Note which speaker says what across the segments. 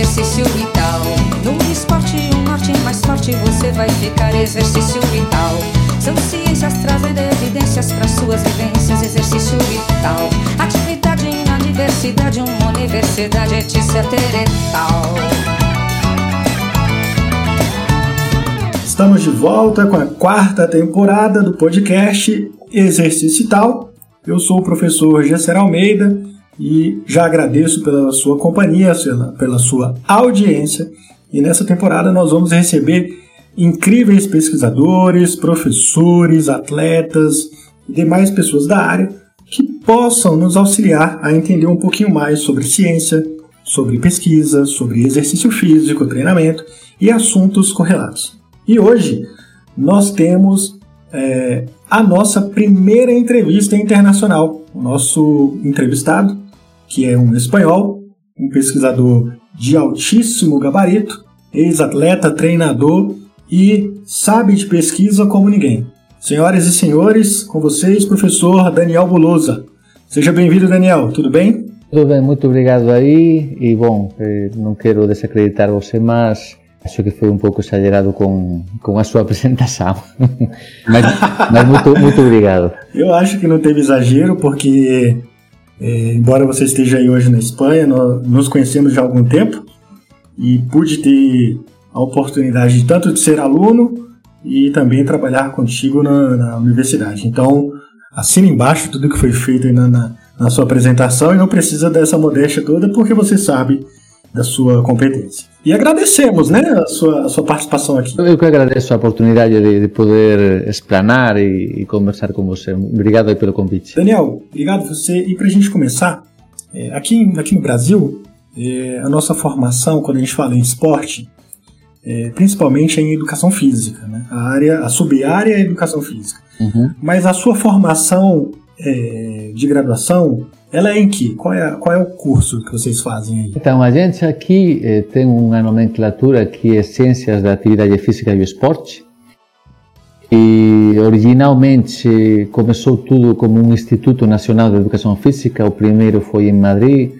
Speaker 1: exercício vital. No esporte, um norte mais forte você vai ficar. Exercício vital. São ciências trazendo evidências para suas vivências. Exercício vital. Atividade na diversidade, uma universidade, etc. e tal.
Speaker 2: Estamos de volta com a quarta temporada do podcast Exercício Tal. Eu sou o professor Gesser Almeida e já agradeço pela sua companhia, pela sua audiência. E nessa temporada nós vamos receber incríveis pesquisadores, professores, atletas e demais pessoas da área que possam nos auxiliar a entender um pouquinho mais sobre ciência, sobre pesquisa, sobre exercício físico, treinamento e assuntos correlatos. E hoje nós temos é, a nossa primeira entrevista internacional. O nosso entrevistado, que é um espanhol, um pesquisador de altíssimo gabarito, ex-atleta, treinador e sabe de pesquisa como ninguém. Senhoras e senhores, com vocês, professor Daniel Bolosa. Seja bem-vindo, Daniel. Tudo bem?
Speaker 3: Tudo bem, muito obrigado aí. E bom, eh, não quero desacreditar você, mas acho que foi um pouco exagerado com, com a sua apresentação. mas, mas muito, muito obrigado.
Speaker 2: Eu acho que não teve exagero, porque, é, embora você esteja aí hoje na Espanha, nós nos conhecemos já há algum tempo e pude ter a oportunidade tanto de ser aluno e também trabalhar contigo na, na universidade. Então, assina embaixo tudo que foi feito na, na, na sua apresentação e não precisa dessa modéstia toda, porque você sabe da sua competência. E agradecemos né, a, sua, a sua participação aqui.
Speaker 3: Eu que agradeço a oportunidade de, de poder explanar e, e, conversar com você. Obrigado pelo convite.
Speaker 2: Daniel, obrigado você. E para a gente começar, é, aqui, aqui no Brasil, é, a nossa formação, quando a gente fala em esporte, é, principalmente em educação física. Né? A área, a sub-área é educação física. Uhum. Mas a sua formação é, de graduação, é? Qual é, qual é o curso que vocês fazem aí?
Speaker 3: Então, a gente aqui eh, tem uma nomenclatura que é Ciências da Atividade Física e Esporte. E originalmente começou tudo como um Instituto Nacional de Educação Física. O primeiro foi em Madrid,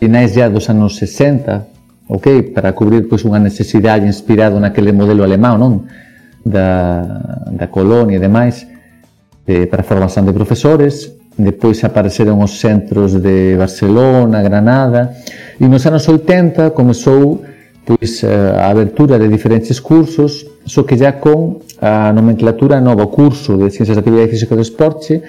Speaker 3: finais já dos anos 60, ok? Para cobrir pois, uma necessidade inspirada naquele modelo alemão, não? Da, da colônia e demais, eh, para a formação de professores. Depois apareceron os centros de Barcelona, Granada, e nos anos 80 comezou pois eh, a abertura de diferentes cursos, só que já con a nomenclatura nova, curso de Ciencias da Actividade Física do Esporte,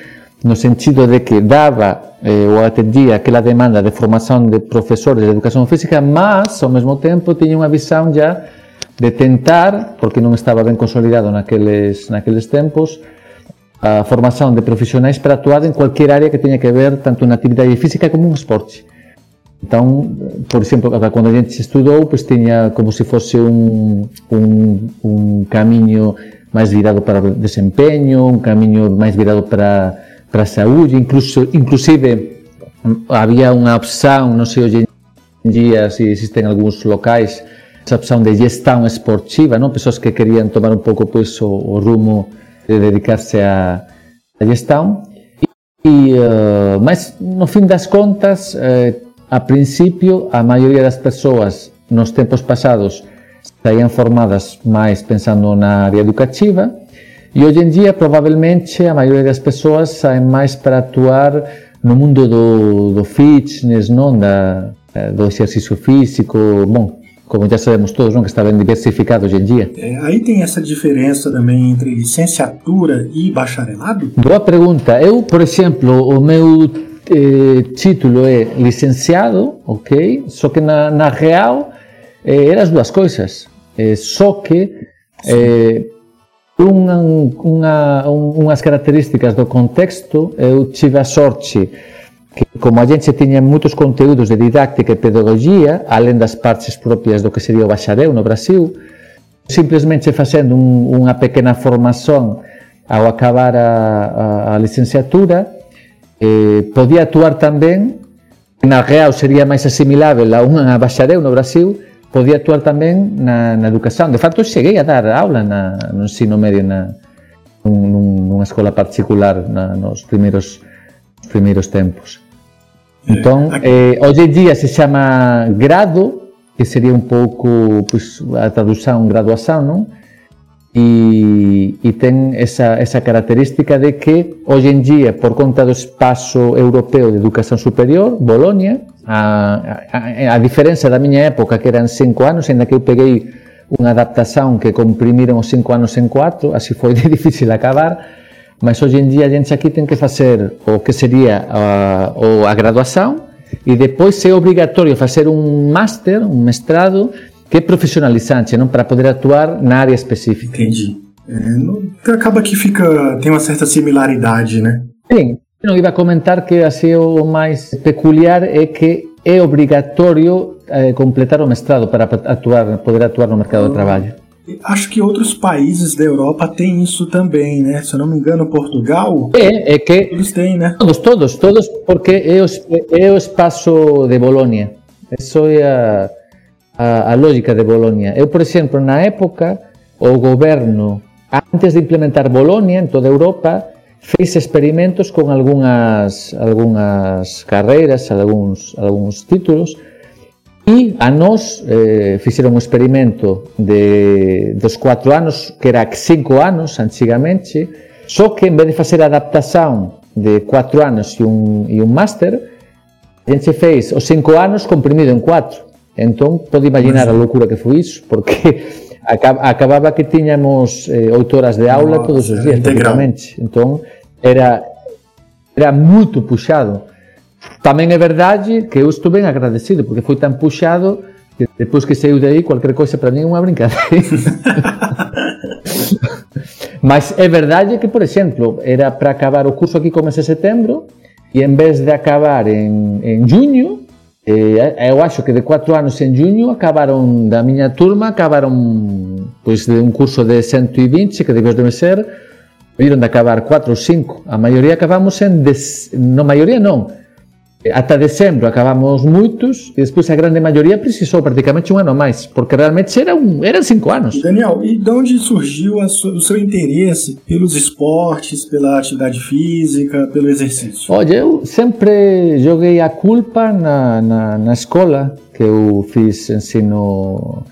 Speaker 3: no sentido de que daba eh, ou atendía aquela demanda de formación de profesores de educación física, mas ao mesmo tempo tiña unha visão já de tentar, porque non estaba ben consolidado naqueles, naqueles tempos, a formación de profesionais para actuar en cualquier área que teña que ver tanto na actividade física como un esporte. Entón, por exemplo, cando a gente estudou, pois tiña como se fose un, un, un camiño máis virado para o desempeño, un camiño máis virado para, para a saúde, incluso, inclusive había unha opción, non sei hoxe en día se existen algúns locais, esa opción de gestão esportiva, non? Pessoas que querían tomar un pouco pois, o, o rumo de dedicar-se à, à gestão. E, uh, mas, no fim das contas, uh, a princípio, a maioria das pessoas nos tempos passados saíam formadas mais pensando na área educativa e hoje em dia, provavelmente, a maioria das pessoas saem mais para atuar no mundo do, do fitness, não? Da, eh, do exercício físico, bom, como já sabemos todos, não, que está bem diversificado hoje em dia.
Speaker 2: É, aí tem essa diferença também entre licenciatura e bacharelado?
Speaker 3: Boa pergunta. Eu, por exemplo, o meu eh, título é licenciado, ok? Só que na, na real eh, eram as duas coisas. Eh, só que uma, uma, umas características do contexto eu tive a sorte que como a gente tiña moitos conteúdos de didáctica e pedagogía, alén das partes propias do que sería o bacharel no Brasil, simplesmente facendo un, unha pequena formación ao acabar a, a, a licenciatura, eh, podía actuar tamén, na real sería máis asimilável a unha bacharel no Brasil, podía actuar tamén na, na educación. De facto, cheguei a dar aula na, no ensino medio na, nun, nunha escola particular na, nos primeiros anos primeiros tempos. Entón, eh, hoxe en día se chama grado que sería un pouco pois, a tradución graduación, non? E, e ten esa, esa característica de que hoxe en día, por conta do espazo europeo de educación superior, Bolonia, a, a, a diferenza da miña época que eran cinco anos, en que eu peguei unha adaptación que comprimiron os cinco anos en cuatro, así foi de difícil acabar, mas hoxe en día a gente aquí ten que facer o que sería a, o a graduación e depois é obrigatorio facer un máster, un mestrado, que é profissionalizante, não para poder atuar na área específica.
Speaker 2: Entendi. É, acaba que fica tem uma certa similaridade, né?
Speaker 3: Sim. Não iba a comentar que assim o mais peculiar é que é obrigatório eh, completar o mestrado para atuar, poder atuar no mercado de trabalho.
Speaker 2: Acho que outros países da Europa têm isso também, né? Se eu não me engano, Portugal.
Speaker 3: É, é que.
Speaker 2: Eles têm, né?
Speaker 3: Todos, todos, todos, porque é o, é o espaço de Bolonha. Isso é a a, a lógica de Bolonia. Eu, por exemplo, na época, o goberno, antes de implementar Bolonia en toda Europa, fez experimentos con algunhas, algunhas carreiras, algúns, algúns títulos, E a nós eh, fixeron un experimento de, dos 4 anos, que era 5 anos antigamente, só que en vez de facer a adaptación de 4 anos e un, e un máster, a gente fez os 5 anos comprimido en 4. Entón, pode imaginar a loucura que foi iso, porque acababa que tiñamos eh, 8 horas de aula no, todos os días, prácticamente. Entón, era, era moito puxado. Tamén é verdade que eu estuve agradecido porque foi tan puxado que depois que saiu de aí cualquier coisa para mí é unha brincadeira. Mas é verdade que, por exemplo, era para acabar o curso aquí comece setembro e en vez de acabar en, en juño, eh, eu acho que de 4 anos en juño acabaron da miña turma, acabaron pois de un curso de 120 que debes de ser, viron de acabar 4 ou 5. A maioría acabamos en des... no maioría non, ata decembro acabamos muitos e despois a grande maioría precisou praticamente un ano máis, porque realmente era un, eran cinco anos.
Speaker 2: Daniel, e de onde surgiu o seu interesse pelos esportes, pela atividade física, pelo exercício?
Speaker 3: Olha, eu sempre joguei a culpa na, na, na escola, que eu fiz ensino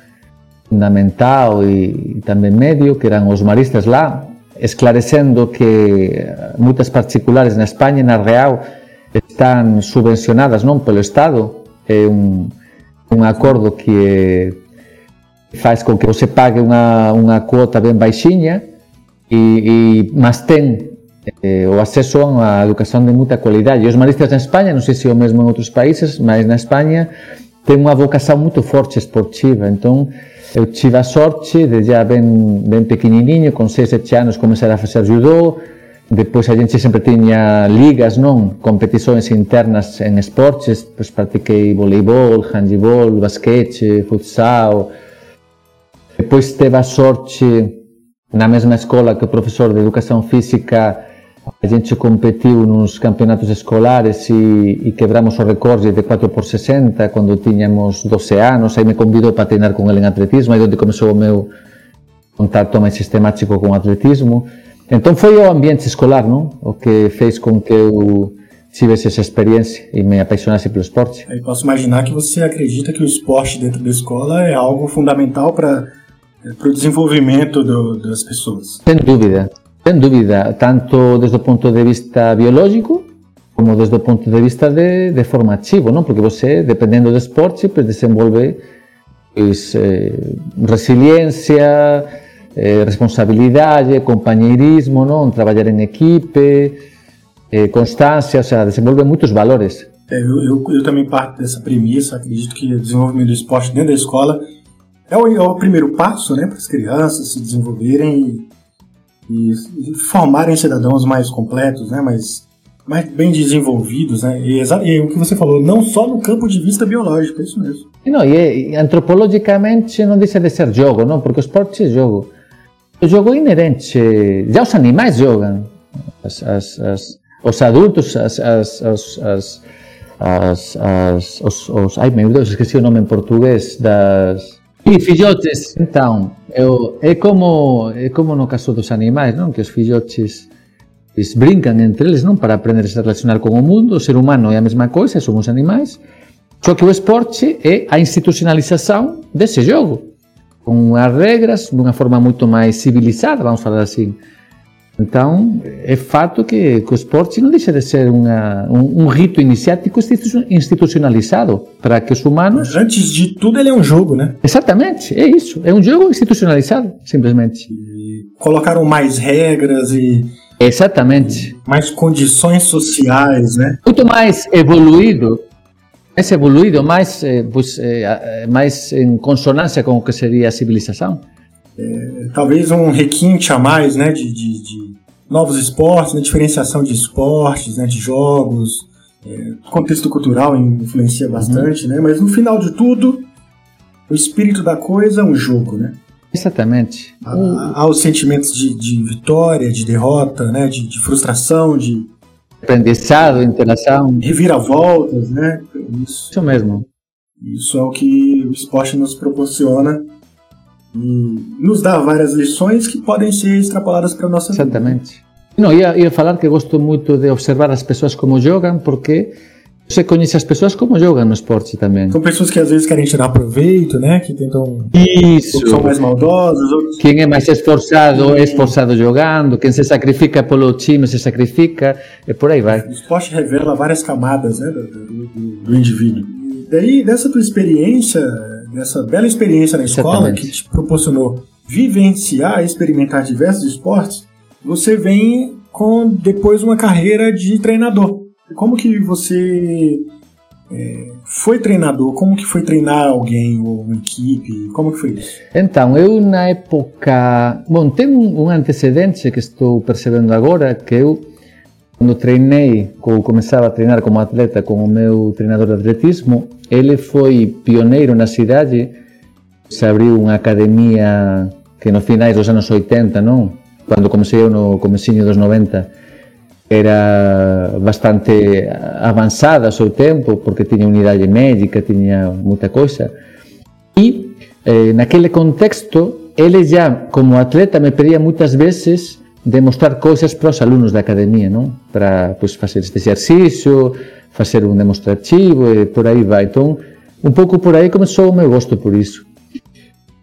Speaker 3: fundamental e, e também médio, que eram os maristas lá, esclarecendo que muitas particulares na Espanha, na Real, están subvencionadas non polo Estado, é un, un acordo que faz con que você pague unha, unha cuota ben baixiña e, e mas ten eh, o acceso a unha educación de muita cualidade. E os maristas na España, non sei se é o mesmo en outros países, mas na España ten unha vocación moito forte esportiva, entón eu tive a sorte de já ben, ben pequenininho, con 6, 7 anos, comecei a facer judô, Depois a gente sempre tiña ligas, non? Competições internas en esportes, pois practiquei voleibol, handball, basquete, futsal. Depois teve a sorte na mesma escola que o professor de educação física a gente competiu nos campeonatos escolares e, e quebramos o recorde de 4 por 60 quando tínhamos 12 anos, aí me convidou para treinar com ele em atletismo, aí onde começou o meu contato mais sistemático com o atletismo. Então foi o ambiente escolar, não? O que fez com que eu tivesse essa experiência e me apaixonasse pelo esporte.
Speaker 2: Eu posso imaginar que você acredita que o esporte dentro da escola é algo fundamental para para o desenvolvimento do, das pessoas.
Speaker 3: Sem dúvida, sem dúvida, tanto desde o ponto de vista biológico como desde o ponto de vista de, de formativo, não? Porque você, dependendo do esporte, desenvolve pues, eh, resiliência, eh, responsabilidade, compañeirismo, non? traballar en equipe, eh, constância, ou seja, desenvolve muitos valores.
Speaker 2: É, eu, eu, eu, também parto dessa premissa, acredito que o desenvolvimento do esporte dentro da escola é o, é o primeiro passo né, para as crianças se desenvolverem e, e, formarem cidadãos mais completos, né, mais, mais bem desenvolvidos. Né, e, e, o que você falou, não só no campo de vista biológico, é isso mesmo.
Speaker 3: E, não, e, antropologicamente não deixa de ser jogo, não, porque o esporte é jogo. O jogo inerente, já os animais jogam, as, as, as, os adultos, as, as, as, as, as, as os, os, ai meu Deus, esqueci o nome em português das e filhotes. Então, eu, é como é como no caso dos animais, não? Que os filhotes eles brincam entre eles, não, para aprender a se relacionar com o mundo. O ser humano é a mesma coisa, somos animais. Só que o esporte é a institucionalização desse jogo, com as regras, de uma forma muito mais civilizada, vamos falar assim. Então, é fato que, que o esporte não deixa de ser uma, um, um, rito iniciático institucionalizado para que os humanos.
Speaker 2: Mas antes de tudo, ele é um jogo, né?
Speaker 3: Exatamente, é isso. É um jogo institucionalizado, simplesmente.
Speaker 2: E colocaram mais regras e.
Speaker 3: Exatamente.
Speaker 2: Mais condições sociais, né?
Speaker 3: Muito mais evoluído mais evoluído, mais, eh, pues, eh, mais em consonância com o que seria a civilização.
Speaker 2: É, talvez um requinte a mais, né, de, de, de novos esportes, né, diferenciação de esportes, né, de jogos, é, contexto cultural influencia uhum. bastante, uhum. né, mas no final de tudo, o espírito da coisa é um jogo, né?
Speaker 3: Exatamente.
Speaker 2: Há, há os sentimentos de, de, vitória, de derrota, né, de, de frustração, de
Speaker 3: aprendizado, interação.
Speaker 2: Reviravoltas, né?
Speaker 3: Isso, Isso mesmo.
Speaker 2: Isso é o que o esporte nos proporciona e nos dá várias lições que podem ser extrapoladas para a nossa
Speaker 3: vida. Exatamente. Não, ia, ia falar que gosto muito de observar as pessoas como jogam, porque você conhece as pessoas como jogam no esporte também.
Speaker 2: São pessoas que às vezes querem tirar proveito, né? Que tentam.
Speaker 3: Isso.
Speaker 2: São mais maldosas. Outros...
Speaker 3: Quem é mais esforçado é esforçado jogando. Quem se sacrifica pelo time se sacrifica. E por aí vai.
Speaker 2: O esporte revela várias camadas né, do, do, do indivíduo. E daí, dessa tua experiência, dessa bela experiência na escola Exatamente. que te proporcionou vivenciar, experimentar diversos esportes, você vem com depois uma carreira de treinador. Como que você é, foi treinador? Como que foi treinar alguém ou uma equipe? Como que foi isso?
Speaker 3: Então, eu na época... Bom, tem um, antecedente que estou percebendo agora, que eu, quando treinei, quando começava a treinar como atleta com o meu treinador de atletismo, ele foi pioneiro na cidade, se abriu uma academia que no finais dos anos 80, não? Quando comecei eu no comecinho dos 90, era bastante avanzada ao seu tempo, porque tinha unidade médica, tinha muita coisa. E eh, naquele contexto, ele já, como atleta, me pedia muitas vezes demonstrar coisas para os alunos da academia, não? Para fazer este exercício, fazer um demonstrativo e por aí vai. Então, um pouco por aí começou o meu gosto por isso.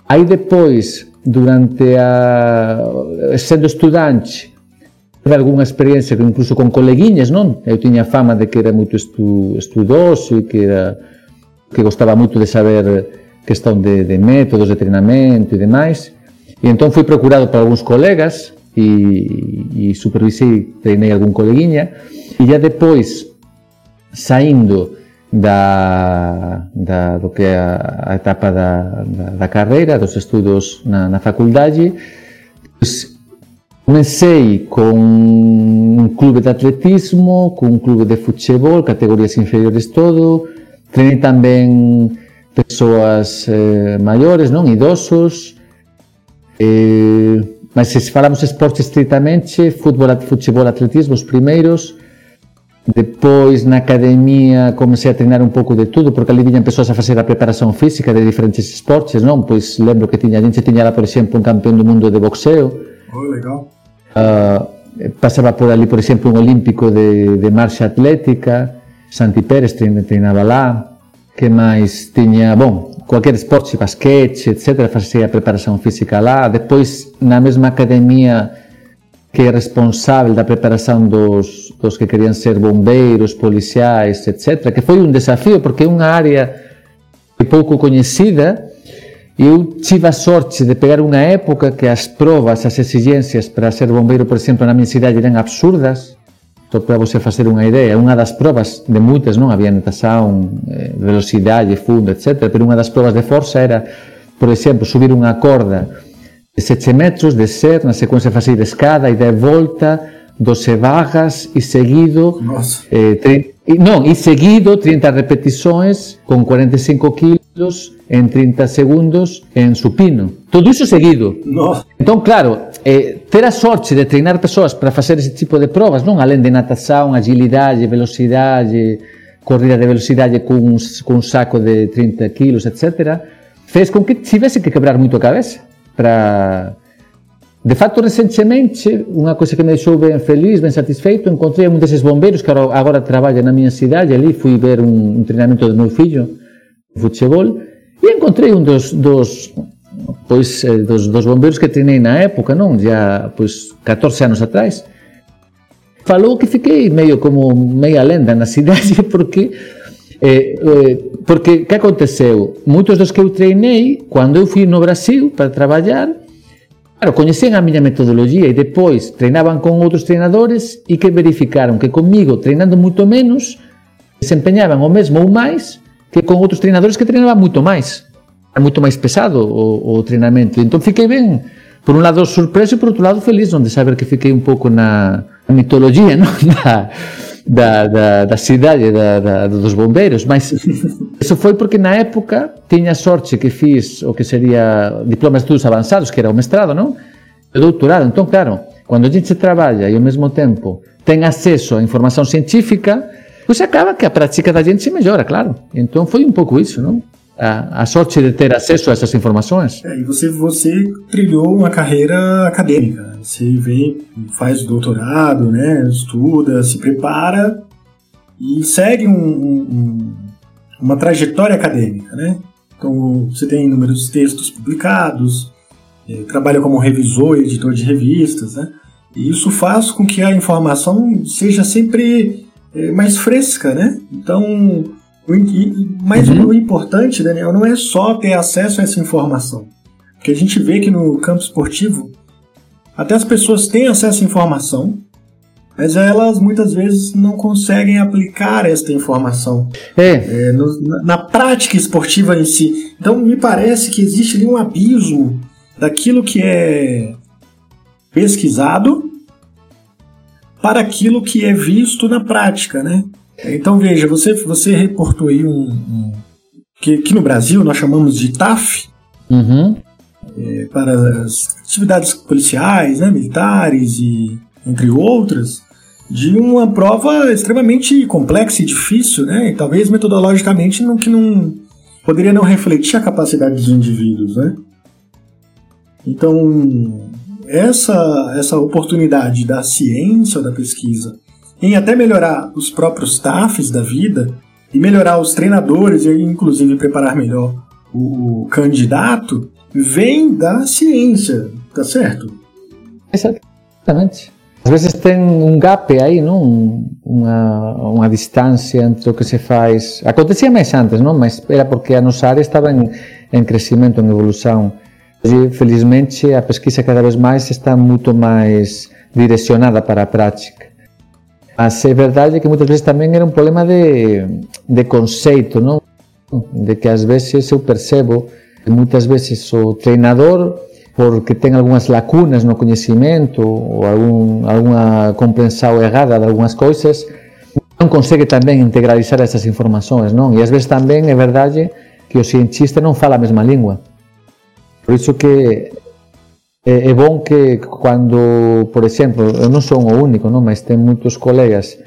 Speaker 3: Aí depois, durante a... sendo estudante, algunha experiencia incluso con coleguiñas, non? Eu tiña fama de que era moito estu, estudoso e que era que gostaba moito de saber questão de, de métodos de treinamento e demais. E entón fui procurado por algúns colegas e, e supervisei, treinei algún coleguiña e ya depois saindo da, da do que é a, a etapa da, da, da carreira, dos estudos na, na faculdade, pues, Comecei com um clube de atletismo, com um clube de futebol, categorias inferiores todo. Treinei também pessoas eh, maiores, não idosos. Eh, mas se falamos esporte estritamente, futebol, futebol, atletismo, os primeiros. Depois, na academia, comecei a treinar um pouco de tudo, porque ali vinham pessoas a fazer a preparação física de diferentes esportes, não? Pois lembro que tinha, a gente tinha lá, por exemplo, um campeão do mundo de boxeo.
Speaker 2: Oh, legal.
Speaker 3: Uh, pasaba por ali, por exemplo, un olímpico de, de marcha atlética, Santi Pérez treinaba lá, que máis tiña, bon, cualquier esporte, basquete, etc., facía a preparación física lá, depois na mesma academia que é responsável da preparación dos, dos que querían ser bombeiros, policiais, etc., que foi un desafío, porque é unha área pouco coñecida, Eu tive a sorte de pegar uma época que as provas, as exigências para ser bombeiro, por exemplo, na minha cidade eram absurdas. Só para você fazer uma ideia, uma das provas de muitas, não havia natação, eh, velocidade, fundo, etc. Pero uma das provas de força era, por exemplo, subir uma corda de 7 metros, descer, na sequência fazer escada e de volta, 12 vagas e seguido eh, 30, não, e seguido 30 repetições com 45 quilos em 30 segundos em supino. Tudo isso seguido.
Speaker 2: Nossa.
Speaker 3: Então, claro, é, ter a sorte de treinar pessoas para fazer esse tipo de provas, não além de natação, agilidade, velocidade, corrida de velocidade com um, com um saco de 30 quilos, etc., fez com que tivesse que quebrar muito a cabeça para de facto, recentemente, unha coisa que me deixou ben feliz, ben satisfeito, encontrei un deses bombeiros que agora traballa na miña cidade, ali fui ver un, un treinamento do meu fillo, futebol, e encontrei un dos, dos pois eh, dos, dos bombeiros que treinei na época, non? Já, pois, 14 anos atrás. Falou que fiquei meio como meia lenda na cidade porque eh, eh, porque que aconteceu? Moitos dos que eu treinei, cando eu fui no Brasil para traballar, claro, coñecían a miña metodoloxía e depois treinaban con outros treinadores e que verificaron que comigo, treinando moito menos, desempeñaban o mesmo ou máis que con outros treinadores que treinaban moito máis é moito máis pesado o, o treinamento. Entón fiquei ben, por un lado surpreso e por outro lado feliz, onde saber que fiquei un pouco na, na mitologia non? Da, da, da, da cidade da, da, dos bombeiros, mas eso foi porque na época tiña sorte que fiz o que sería diplomas de estudos avanzados, que era o mestrado, non? O doutorado. Entón, claro, cando a gente traballa e ao mesmo tempo ten acceso a información científica, pois acaba que a prática da gente se mellora, claro. Entón foi un pouco iso, non? A, sorte de ter acesso a essas informações?
Speaker 2: É, e você, você trilhou uma carreira acadêmica. Você vem, faz doutorado, né, estuda, se prepara e segue um, um, uma trajetória acadêmica, né? Então você tem inúmeros textos publicados, é, trabalha como revisor editor de revistas, né? E isso faz com que a informação seja sempre é, mais fresca, né? Então mas uhum. o importante, Daniel, não é só ter acesso a essa informação. Porque a gente vê que no campo esportivo, até as pessoas têm acesso à informação, mas elas muitas vezes não conseguem aplicar esta informação
Speaker 3: é.
Speaker 2: É, no, na, na, prática esportiva em si. Então me parece que existe ali um abismo daquilo que é pesquisado para aquilo que é visto na prática, né? Então veja, você, você reportou aí um, um que aqui no Brasil nós chamamos de TAF
Speaker 3: uhum.
Speaker 2: é, para as atividades policiais, né, militares e entre outras, de uma prova extremamente complexa e difícil, né, e talvez metodologicamente não, que não poderia não refletir a capacidade dos indivíduos, né. Então essa essa oportunidade da ciência ou da pesquisa em até melhorar os próprios staffs da vida e melhorar os treinadores e inclusive preparar melhor o, o candidato, vem da ciência, tá certo?
Speaker 3: Exatamente. Às vezes tem um gap aí, não? Uma, uma distância entre o que se faz. Acontecia mais antes, não? Mas era porque a nossa área estava em, em crescimento, em evolução. E, felizmente, a pesquisa cada vez mais está muito mais direcionada para a prática. Mas é verdade que muitas vezes também era um problema de, de conceito, não? De que às vezes eu percebo que muitas vezes o treinador, porque tem algumas lacunas no conhecimento ou algum, alguma compreensão errada de algumas coisas, não consegue também integralizar essas informações, não? E às vezes também é verdade que o cientista não fala a mesma língua. Por isso que é, é bom que quando, por exemplo, eu não sou o único, não, mas tem muitos colegas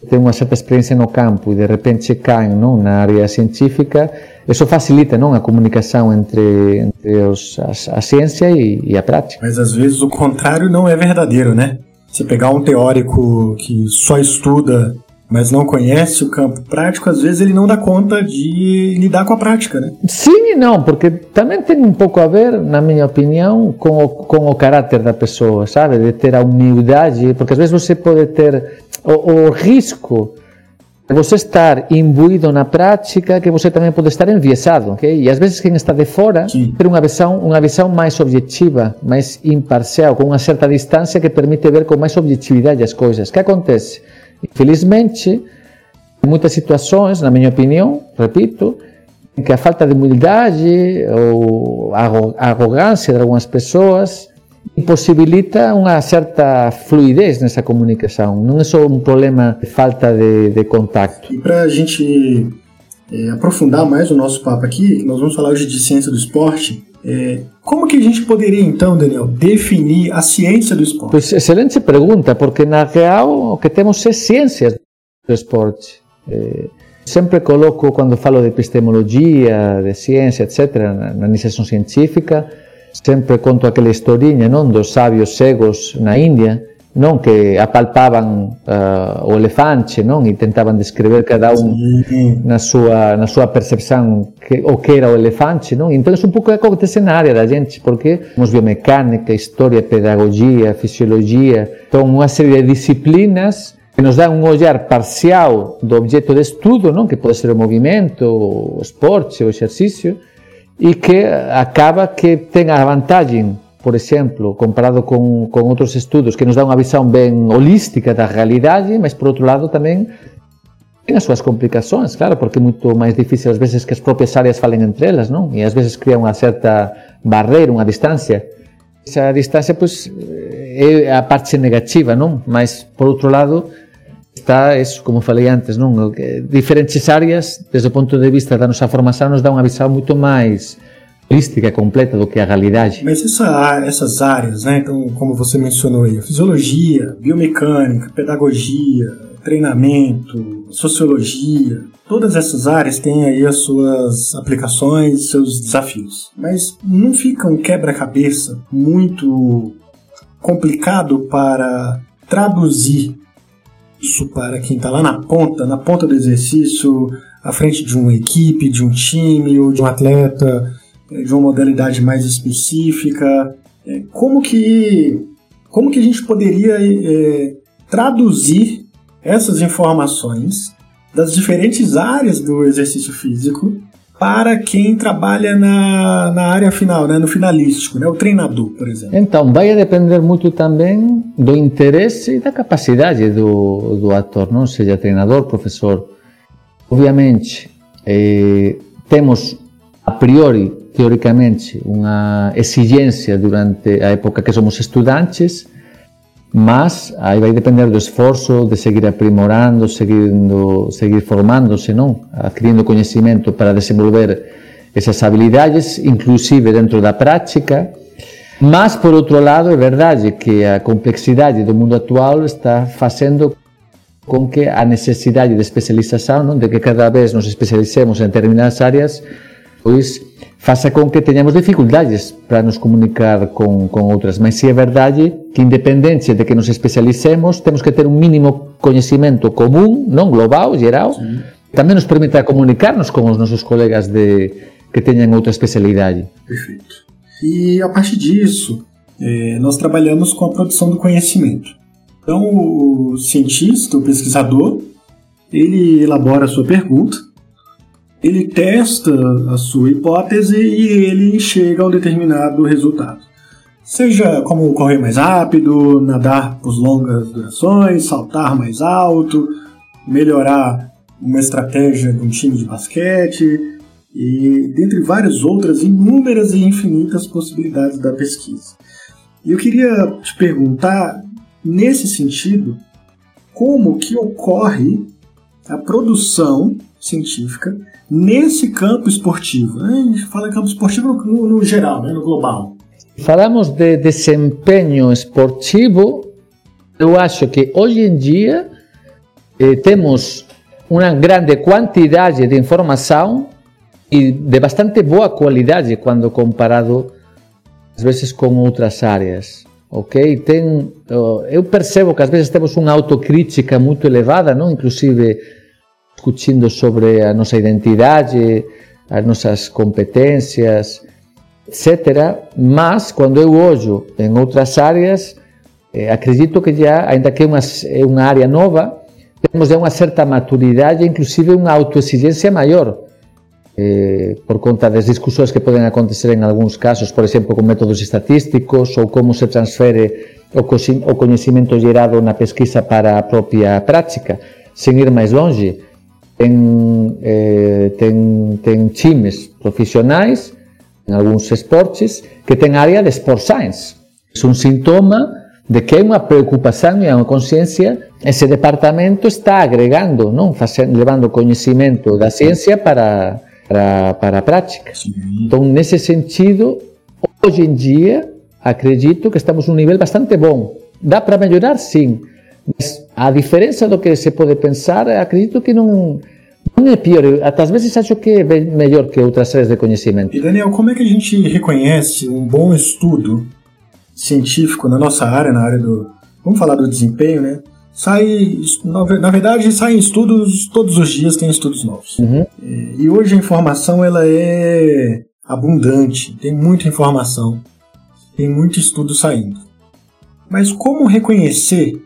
Speaker 3: que têm uma certa experiência no campo e de repente caem não, na área científica, isso facilita não, a comunicação entre, entre os, a, a ciência e, e a prática.
Speaker 2: Mas às vezes o contrário não é verdadeiro, né? Se pegar um teórico que só estuda mas não conhece o campo prático, às vezes ele não dá conta de lidar com a prática, né?
Speaker 3: Sim e não, porque também tem um pouco a ver, na minha opinião, com o, com o caráter da pessoa, sabe? De ter a humildade, porque às vezes você pode ter o, o risco de você estar imbuído na prática que você também pode estar enviesado, ok? E às vezes quem está de fora Sim. ter uma visão, uma visão mais objetiva, mais imparcial, com uma certa distância que permite ver com mais objetividade as coisas. O que acontece? Infelizmente, muitas situações, na minha opinião, repito, em que a falta de humildade ou a arrogância de algumas pessoas impossibilita uma certa fluidez nessa comunicação. Não é só um problema de falta de, de contato.
Speaker 2: E para a gente é, aprofundar mais o nosso papo aqui, nós vamos falar hoje de ciência do esporte. É, como que a gente poderia então, Daniel, definir a ciência do esporte?
Speaker 3: Pois excelente pergunta, porque na real o que temos é ciências do esporte. É, sempre coloco quando falo de epistemologia, de ciência, etc., na, iniciação científica, sempre conto aquela historiña non dos sabios cegos na India non que apalpaban uh, o elefante, non, e tentaban descrever cada un sí. na súa na súa percepción que o que era o elefante, non? Entón é un pouco que acontece na área da gente, porque temos biomecánica, historia, pedagogía, fisiologia, son unha serie de disciplinas que nos dá un ollar parcial do objeto de estudo, non? Que pode ser o movimento, o esporte, o exercicio, e que acaba que ten a vantagem por exemplo, comparado con, con outros estudos que nos dá unha visão ben holística da realidade, mas por outro lado tamén ten as súas complicações, claro, porque é moito máis difícil ás veces que as propias áreas falen entre elas, non? E ás veces crea unha certa barreira, unha distancia. Esa distancia, pois, é a parte negativa, non? Mas, por outro lado, está, eso, como falei antes, non? Diferentes áreas, desde o ponto de vista da nosa formación, nos dá unha visão moito máis holística completa do que a realidade.
Speaker 2: Mas essa, essas áreas, né, então, como você mencionou aí, fisiologia, biomecânica, pedagogia, treinamento, sociologia, todas essas áreas têm aí as suas aplicações, seus desafios. Mas não fica um quebra-cabeça muito complicado para traduzir isso para quem está lá na ponta, na ponta do exercício, à frente de uma equipe, de um time ou de um atleta de uma modalidade mais específica. É, como que, como que a gente poderia é, traduzir essas informações das diferentes áreas do exercício físico para quem trabalha na, na área final, né, no finalístico, né, o treinador, por exemplo?
Speaker 3: Então, vai depender muito também do interesse e da capacidade do, do ator, não seja treinador, professor. Obviamente, eh, temos a priori teóricamente unha exigencia durante a época que somos estudantes, mas aí vai depender do esforzo de seguir aprimorando, seguindo, seguir formándose, non? adquirindo coñecimento para desenvolver esas habilidades, inclusive dentro da práctica, mas por outro lado é verdade que a complexidade do mundo actual está facendo con que a necesidade de especialización, non? de que cada vez nos especialicemos en determinadas áreas, pois faça con que teñamos dificultades para nos comunicar con, con outras, mas si é verdade que independencia de que nos especialicemos, temos que ter un mínimo coñecimento común, non global, geral, sí. tamén nos permite comunicarnos con os nosos colegas de que teñan outra especialidade.
Speaker 2: Perfeito. E a partir disso, é, nós trabalhamos com a produção do conhecimento. Então, o cientista, o pesquisador, ele elabora a sua pergunta, ele testa a sua hipótese e ele chega a um determinado resultado. Seja como correr mais rápido, nadar por longas durações, saltar mais alto, melhorar uma estratégia de um time de basquete, e dentre várias outras inúmeras e infinitas possibilidades da pesquisa. E eu queria te perguntar, nesse sentido, como que ocorre a produção científica nesse campo esportivo. A gente fala campo esportivo no, no geral, né, no global.
Speaker 3: Falamos de desempenho esportivo. Eu acho que hoje em dia eh, temos uma grande quantidade de informação e de bastante boa qualidade quando comparado às vezes com outras áreas. Ok? Tem, eu percebo que às vezes temos uma autocrítica muito elevada, não? Inclusive discutindo sobre a nosa identidade, as nossas competências, etc. Mas, quando eu olho em outras áreas, eh, acredito que já, ainda que é uma, é uma área nova, temos já uma certa maturidade, inclusive uma autoexigência maior, eh, por conta das discussões que podem acontecer em alguns casos, por exemplo, com métodos estatísticos ou como se transfere o conhecimento gerado na pesquisa para a própria prática, sem ir mais longe ten, eh, ten, ten times profesionais en algúns esportes que ten área de sport science. É un sintoma de que hai unha preocupación e unha consciencia ese departamento está agregando, non, Facendo, levando coñecimento da ciencia para, para, para a práctica. Sí. Entón, nese sentido, hoxe en día, acredito que estamos un nivel bastante bom. Dá para mellorar, sim, mas a diferença do que se pode pensar, acredito que non, Não é pior, às vezes acho que é melhor que outras áreas de conhecimento.
Speaker 2: E Daniel, como é que a gente reconhece um bom estudo científico na nossa área, na área do. Vamos falar do desempenho, né? Sai, na verdade, saem estudos todos os dias, tem estudos novos.
Speaker 3: Uhum.
Speaker 2: E hoje a informação ela é abundante, tem muita informação, tem muito estudo saindo. Mas como reconhecer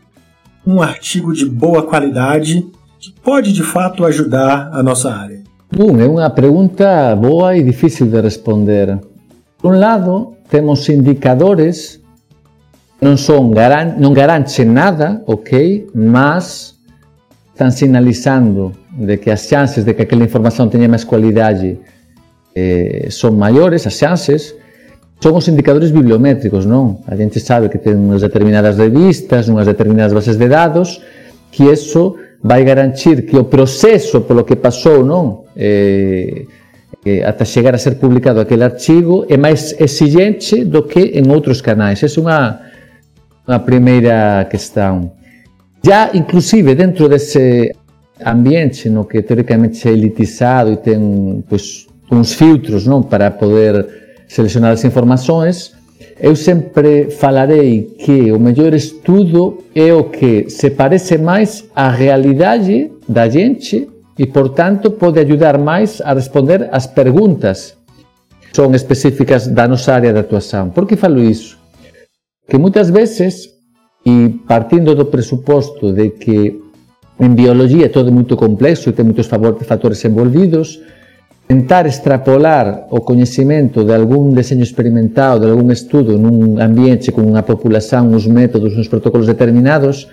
Speaker 2: um artigo de boa qualidade que pode de fato ajudar a nossa área?
Speaker 3: Bom, é uma pergunta boa e difícil de responder. Por um lado, temos indicadores não são não garantem nada, ok, mas estão sinalizando de que as chances de que aquela informação tenha mais qualidade eh, são maiores, as chances, são os indicadores bibliométricos, não? A gente sabe que tem umas determinadas revistas, umas determinadas bases de dados, que isso vai garantir que o processo pelo que passou, não? Eh, eh, até chegar a ser publicado aquele artigo é mais exigente do que em outros canais. É uma uma primeira questão. Já, inclusive, dentro desse ambiente no que teoricamente é elitizado e tem pois, uns filtros não, para poder selecionar as informações, eu sempre falarei que o melhor estudo é o que se parece mais à realidade da gente e, portanto, pode ajudar mais a responder às perguntas que são específicas da nossa área de atuação. Por que falo isso? que muitas vezes, e partindo do pressuposto de que em biologia é muito complexo e tem muitos fatores envolvidos, tentar extrapolar o conhecimento de algum desenho experimental, de algum estudo num ambiente com uma população, uns métodos, uns protocolos determinados,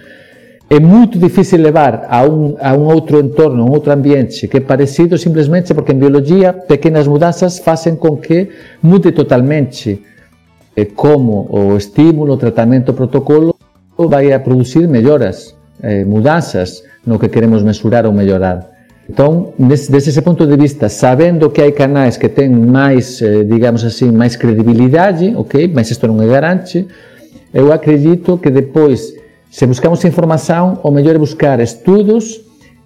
Speaker 3: é muito difícil levar a um, a um outro entorno, a um outro ambiente que é parecido simplesmente porque em biologia pequenas mudanças fazem com que mude totalmente como o estímulo, o tratamento, o protocolo vai a produzir melhoras, eh, mudanças no que queremos mesurar ou melhorar. Então, desde esse ponto de vista, sabendo que há canais que têm mais, eh, digamos assim, mais credibilidade, ok, mas isto não é garante, eu acredito que depois, se buscamos informação, o melhor é buscar estudos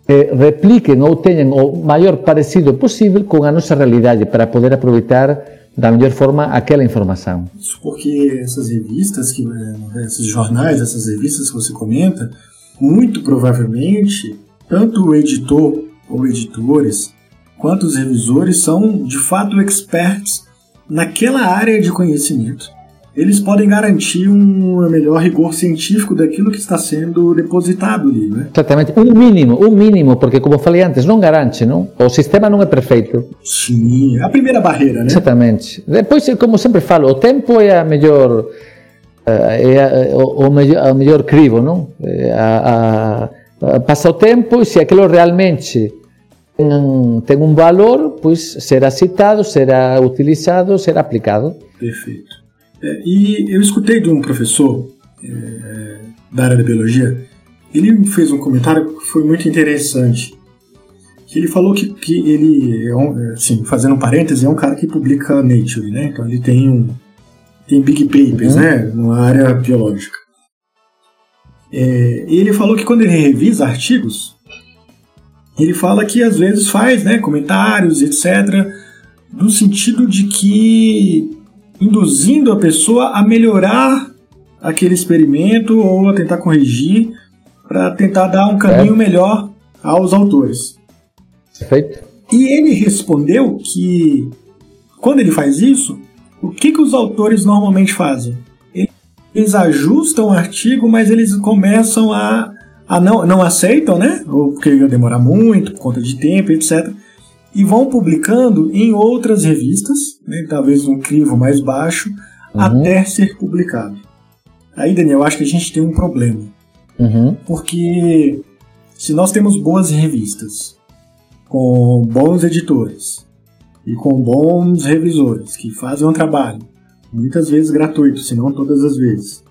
Speaker 3: que repliquem ou tenham o maior parecido possível com a nossa realidade para poder aproveitar da melhor forma aquela informação.
Speaker 2: Isso porque essas revistas, que, eh, esses jornais, essas revistas que você comenta, muito provavelmente, tanto o editor ou editores, quanto os revisores são de fato experts naquela área de conhecimento eles podem garantir um melhor rigor científico daquilo que está sendo depositado ali, né?
Speaker 3: Exatamente, um mínimo, um mínimo, porque como falei antes, não garante, não? O sistema não é perfeito.
Speaker 2: Sim, a primeira barreira, né?
Speaker 3: Exatamente. Depois, como sempre falo, o tempo é a melhor eh, é o, melhor, o melhor crivo, não? A, a, a, passa o tempo e se aquilo realmente tem, um valor, pois será citado, será utilizado, será aplicado.
Speaker 2: Perfeito. É, e eu escutei de um professor é, da área da biologia, ele fez um comentário que foi muito interessante. Que ele falou que, que ele, é um, assim, fazendo um parêntese, é um cara que publica Nature, né? Então ele tem um tem big papers, uhum. né? Na área biológica. É, e ele falou que quando ele revisa artigos, ele fala que às vezes faz, né, comentários, etc, no sentido de que induzindo a pessoa a melhorar aquele experimento ou a tentar corrigir para tentar dar um caminho é. melhor aos autores.
Speaker 3: Perfeito.
Speaker 2: E ele respondeu que quando ele faz isso, o que, que os autores normalmente fazem? Eles ajustam o artigo, mas eles começam a, a não, não aceitam, né? Ou porque ia demorar muito, por conta de tempo, etc e vão publicando em outras revistas, né, talvez um crivo mais baixo, uhum. até ser publicado. Aí, Daniel, eu acho que a gente tem um problema.
Speaker 3: Uhum.
Speaker 2: Porque se nós temos boas revistas, com bons editores e com bons revisores que fazem um trabalho, muitas vezes gratuito, se não todas as vezes,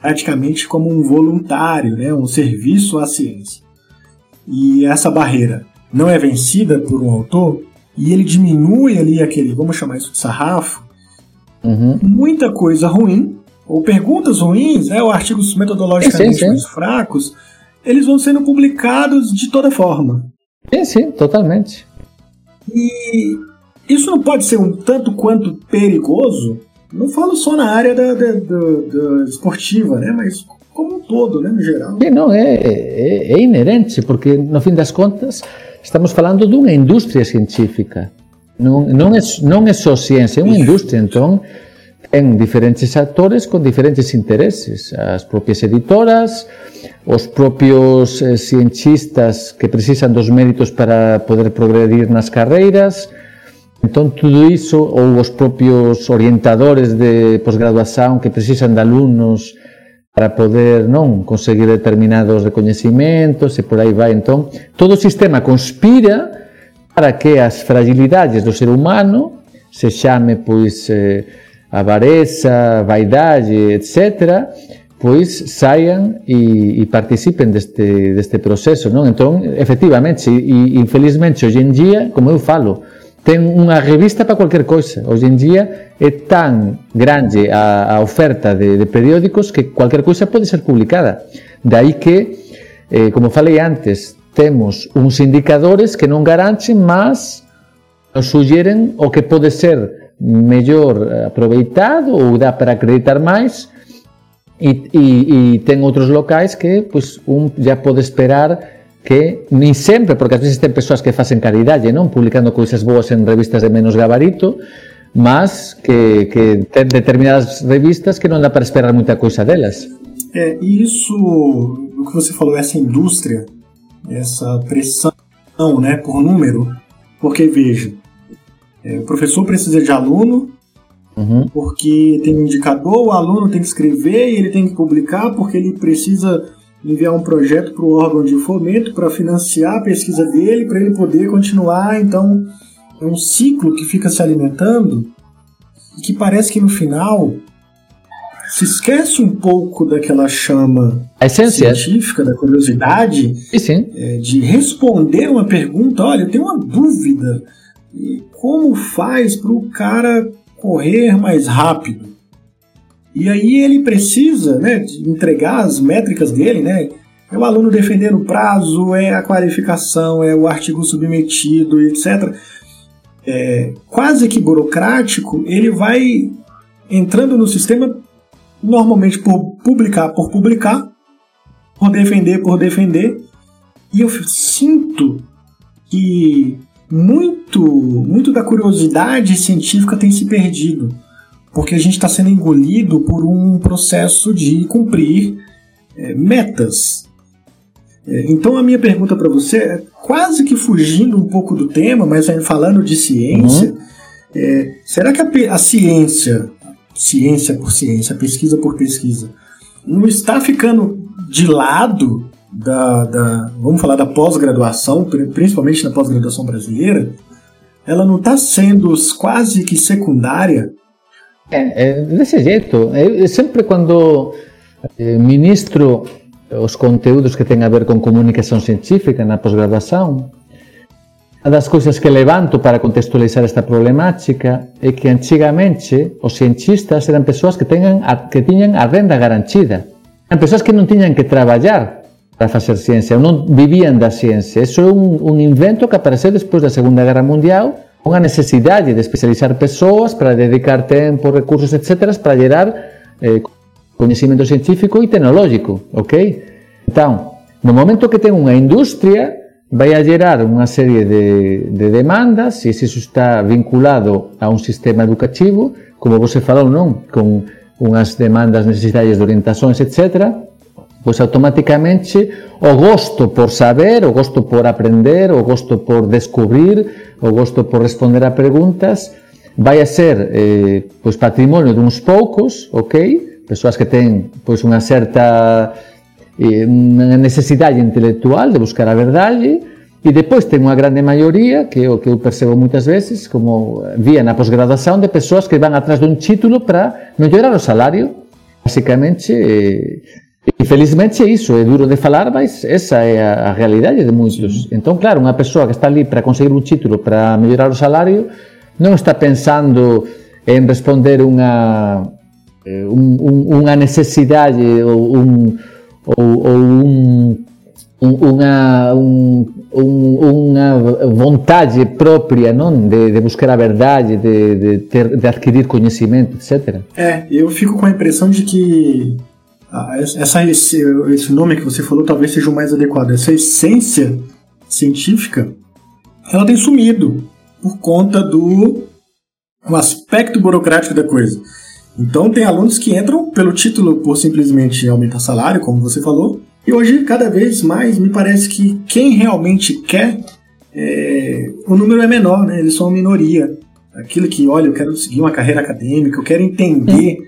Speaker 2: praticamente como um voluntário, né, um serviço à ciência. E essa barreira não é vencida por um autor e ele diminui ali aquele, vamos chamar isso de sarrafo,
Speaker 3: uhum.
Speaker 2: muita coisa ruim, ou perguntas ruins, né, ou artigos metodologicamente sim, sim, sim. mais fracos, eles vão sendo publicados de toda forma.
Speaker 3: Sim, sim, totalmente.
Speaker 2: E isso não pode ser um tanto quanto perigoso? Não falo só na área da, da, da, da esportiva, né? Mas como um todo, né, no geral.
Speaker 3: Não, é, é, é inerente, porque no fim das contas estamos falando de uma indústria científica. Não, não, é, não é só ciência, é uma indústria. Então, tem diferentes atores com diferentes interesses. As próprias editoras, os próprios eh, cientistas que precisam dos méritos para poder progredir nas carreiras. Entón, tudo iso, ou os propios orientadores de posgraduación que precisan de alumnos para poder non conseguir determinados recoñecimentos e por aí vai. Entón, todo o sistema conspira para que as fragilidades do ser humano se chame pois eh, avareza, vaidade, etc., pois saian e, e participen deste, deste proceso, non? Entón, efectivamente, e infelizmente hoxe en día, como eu falo, ten unha revista para cualquier coisa. Hoxe en día é tan grande a, a oferta de, de periódicos que cualquier coisa pode ser publicada. De aí que, eh, como falei antes, temos uns indicadores que non garanten, mas nos o que pode ser mellor aproveitado ou dá para acreditar máis E, e, e ten outros locais que pues, un já pode esperar que nin sempre, porque ás veces ten persoas que facen caridade, non? publicando cousas boas en revistas de menos gabarito, mas que, que ten determinadas revistas que non dá para esperar moita coisa delas.
Speaker 2: É, e isso, o que você falou, essa indústria, essa pressão né, por número, porque veja, é, o professor precisa de aluno, Uhum. Porque tem um indicador, o aluno tem que escrever e ele tem que publicar, porque ele precisa enviar um projeto para o órgão de fomento para financiar a pesquisa dele, para ele poder continuar. Então, é um ciclo que fica se alimentando e que parece que no final se esquece um pouco daquela chama científica, da curiosidade, é, de responder uma pergunta. Olha, eu tenho uma dúvida. Como faz para o cara correr mais rápido. E aí ele precisa né, entregar as métricas dele, né? É o aluno defendendo o prazo, é a qualificação, é o artigo submetido, etc. É, quase que burocrático, ele vai entrando no sistema normalmente por publicar por publicar, por defender por defender. E eu sinto que muito, muito da curiosidade científica tem se perdido, porque a gente está sendo engolido por um processo de cumprir é, metas. É, então a minha pergunta para você é quase que fugindo um pouco do tema, mas falando de ciência, uhum. é, será que a, a ciência, ciência por ciência, pesquisa por pesquisa, não está ficando de lado da, da vamos falar da pós-graduação, principalmente na pós-graduação brasileira, ela não está sendo quase que secundária?
Speaker 3: Eh, eh dese xeito, eu eh, sempre cando eh, ministro os conteúdos que ten a ver con comunicación científica na posgradación, a das cousas que levanto para contextualizar esta problemática é que antigamente os cientistas eran persoas que tengan a, que tiñan a renda garantida. Eran persoas que non tiñan que traballar para facer ciencia, non vivían da ciencia. Eso é un, un invento que apareceu despois da Segunda Guerra Mundial unha necesidade de especializar persoas para dedicar tempo, recursos, etc., para gerar eh, científico e tecnológico, ok? Então, no momento que ten unha industria, vai a gerar unha serie de, de demandas, e se iso está vinculado a un sistema educativo, como você falou, non? Con unhas demandas necesidades de orientações, etc., pois automáticamente o gosto por saber, o gosto por aprender, o gosto por descubrir, o gosto por responder a preguntas vai a ser eh, pois patrimonio duns poucos, ok? Persoas que ten pois unha certa eh, unha necesidade intelectual de buscar a verdade e depois ten unha grande maioría, que é o que eu percebo moitas veces, como vía na posgraduación de persoas que van atrás dun título para mellorar o salario. Basicamente, eh, Infelizmente é iso, é duro de falar, mas esa é a, realidade de moitos. Sí. Entón, claro, unha persoa que está ali para conseguir un título para mellorar o salario non está pensando en responder unha un, un, unha necesidade ou un, ou, ou un uma, um, uma vontade própria não de, de, buscar a verdade, de, de, ter, de adquirir conhecimento, etc.
Speaker 2: É, eu fico com a impressão de que essa, esse, esse nome que você falou talvez seja o mais adequado. Essa essência científica, ela tem sumido por conta do um aspecto burocrático da coisa. Então tem alunos que entram pelo título por simplesmente aumentar salário, como você falou, e hoje cada vez mais me parece que quem realmente quer, é, o número é menor, né? Eles são uma minoria. Aquilo que, olha, eu quero seguir uma carreira acadêmica, eu quero entender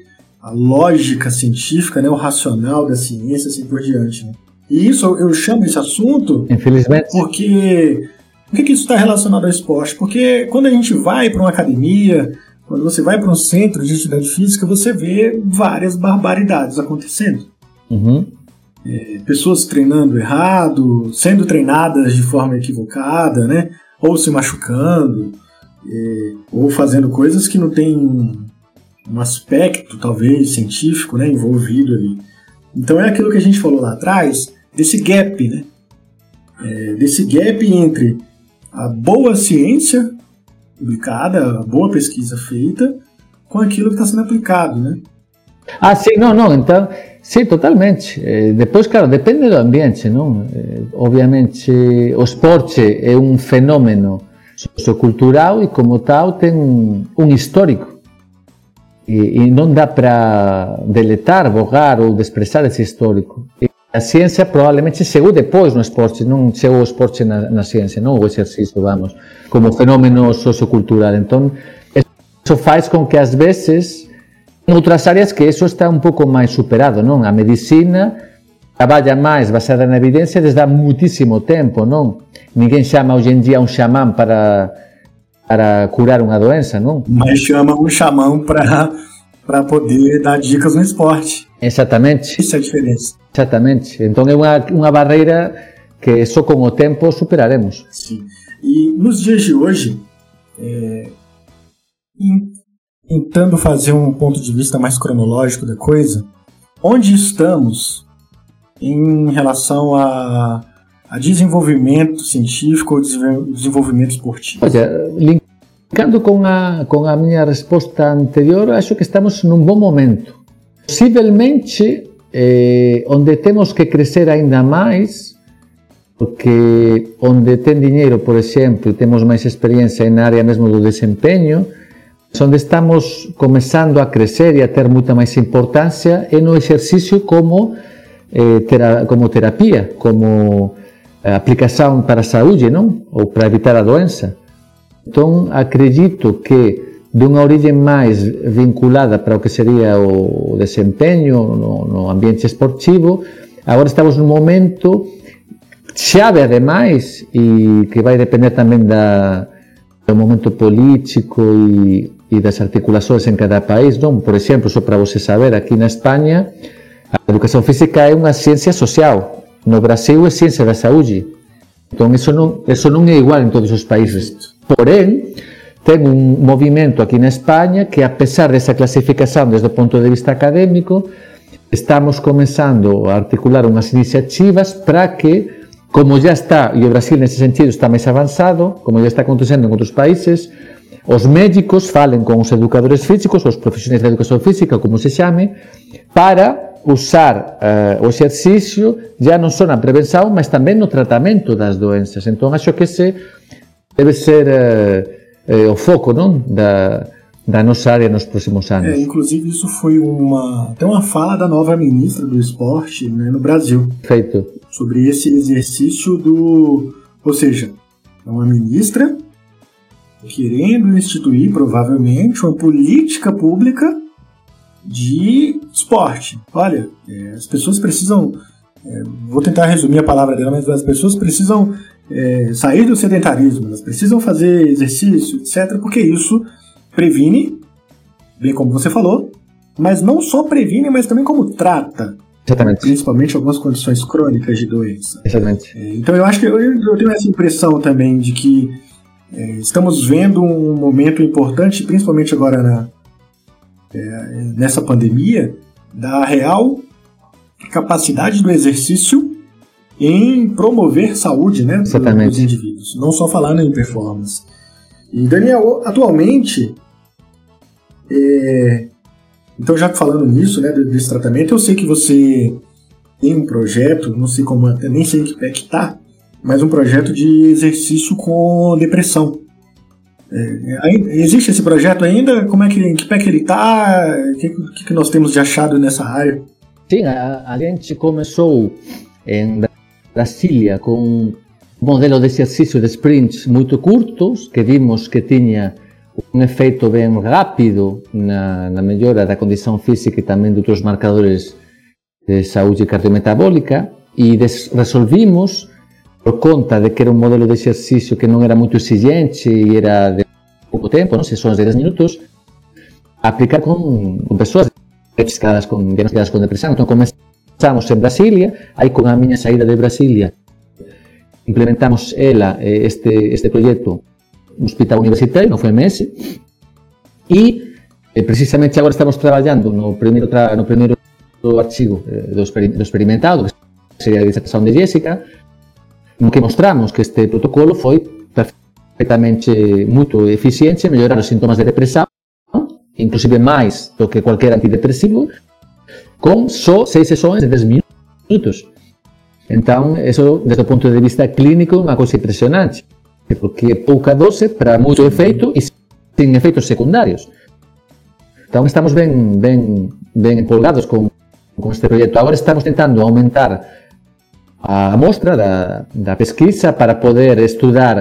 Speaker 2: a lógica científica, né, o racional da ciência, assim por diante. Né? E isso eu chamo esse assunto,
Speaker 3: infelizmente,
Speaker 2: porque por que, que isso está relacionado ao esporte? Porque quando a gente vai para uma academia, quando você vai para um centro de atividade física, você vê várias barbaridades acontecendo.
Speaker 3: Uhum.
Speaker 2: É, pessoas treinando errado, sendo treinadas de forma equivocada, né? Ou se machucando, é, ou fazendo coisas que não tem um aspecto, talvez, científico né, envolvido ali. Então é aquilo que a gente falou lá atrás, desse gap, né? É, desse gap entre a boa ciência publicada, a boa pesquisa feita, com aquilo que está sendo aplicado, né?
Speaker 3: Ah, sim, não, não, então, sim, totalmente. Eh, depois, claro, depende do ambiente, não? Eh, obviamente, o esporte é um fenômeno sociocultural e, como tal, tem um, um histórico. E, e não dá para deletar, borrar ou desprezar esse histórico. E a ciência provavelmente chegou depois no esporte, não chegou o esporte na, na ciência, não o exercício, vamos, como fenômeno sociocultural. Então, isso faz com que às vezes em outras áreas que isso está um pouco mais superado, não? A medicina trabalha mais baseada na evidência desde há muitíssimo tempo, não? Ninguém chama hoje em dia um xamã para para curar uma doença, não?
Speaker 2: Mas chama um xamã para poder dar dicas no esporte.
Speaker 3: Exatamente.
Speaker 2: Isso é a diferença.
Speaker 3: Exatamente. Então é uma, uma barreira que só com o tempo superaremos.
Speaker 2: Sim. E nos dias de hoje, é, tentando fazer um ponto de vista mais cronológico da coisa, onde estamos em relação a, a desenvolvimento científico ou desenvolvimento esportivo?
Speaker 3: Olha, linkando com a, com a minha resposta anterior, acho que estamos num bom momento. Possivelmente eh, onde temos que crescer ainda mais, porque onde tem dinheiro, por exemplo, e temos máis experiencia na área mesmo do desempeño, onde estamos começando a crescer e a ter moita máis importancia é no exercicio como, eh, tera, como terapia, como eh, aplicación para a saúde, non? Ou para evitar a doença. Entón, acredito que de unha origem máis vinculada para o que sería o desempeño no, no ambiente esportivo, agora estamos nun momento chave ademais e que vai depender tamén da, do momento político e, e das articulações en cada país, non? Por exemplo, só para você saber, aquí na España a educación física é unha ciencia social. No Brasil é ciencia da saúde. Entón, eso non, eso non é igual en todos os países. Porén, ten un movimento aquí na España que, a pesar desa clasificación desde o ponto de vista académico, estamos comenzando a articular unhas iniciativas para que, como já está, e o Brasil nesse sentido está máis avanzado, como já está acontecendo en outros países, os médicos falen con os educadores físicos, os profesionais da educación física, como se chame, para usar uh, o exercicio já non só na prevención, mas tamén no tratamento das doenças. Entón, acho que ese debe ser... Uh, é, o foco não da, da nossa área nos próximos anos.
Speaker 2: É, inclusive, isso foi uma, até uma fala da nova ministra do esporte né, no Brasil.
Speaker 3: Feito.
Speaker 2: Sobre esse exercício do. Ou seja, é uma ministra querendo instituir, provavelmente, uma política pública de esporte. Olha, é, as pessoas precisam. É, vou tentar resumir a palavra dela, mas as pessoas precisam é, sair do sedentarismo, elas precisam fazer exercício, etc., porque isso previne, bem como você falou, mas não só previne, mas também como trata.
Speaker 3: Exatamente.
Speaker 2: Principalmente algumas condições crônicas de doença.
Speaker 3: Exatamente.
Speaker 2: É, então eu acho que eu, eu, tenho essa impressão também de que é, estamos vendo um momento importante, principalmente agora na, é, nessa pandemia, da real capacidade do exercício em promover saúde né, dos indivíduos, não só falando em performance. E Daniel, atualmente, é, então já falando nisso, né, desse tratamento, eu sei que você tem um projeto, não sei como, nem sei em que pé que tá, mas um projeto de exercício com depressão. É, existe esse projeto ainda? Como é que, em que pé que ele está? O que, que, nós temos de achado nessa área?
Speaker 3: Sim, a, a gente começou em Brasília com um modelo de exercício de sprints muito curtos, que vimos que tinha um efeito bem rápido na, na melhora da condição física e também de outros marcadores de saúde cardiometabólica, e resolvimos por conta de que era un modelo de exercicio que non era moito exigente e era de pouco tempo, non? sessões de 10 minutos, aplicar con, con persoas diagnosticadas con, diagnosticadas con depresión. Entón, comenzamos en Brasilia, aí con a miña saída de Brasilia, implementamos ela, este, este proxecto no hospital universitario, no FMS, e eh, precisamente agora estamos traballando no primeiro, tra, no primeiro archivo eh, do, do experimentado, que sería a disertación de Jessica, no que mostramos que este protocolo foi perfectamente moito eficiente, en mellorar os síntomas de depresión, inclusive máis do que cualquier antidepresivo, con só seis sesións de 10 minutos. Entón, eso, desde o punto de vista clínico, é unha cousa impresionante, porque é pouca dose para moito efeito e sin efeitos secundarios. Entón, estamos ben, ben, ben empolgados con, con este proxecto. Agora estamos tentando aumentar a mostra da, da pesquisa para poder estudar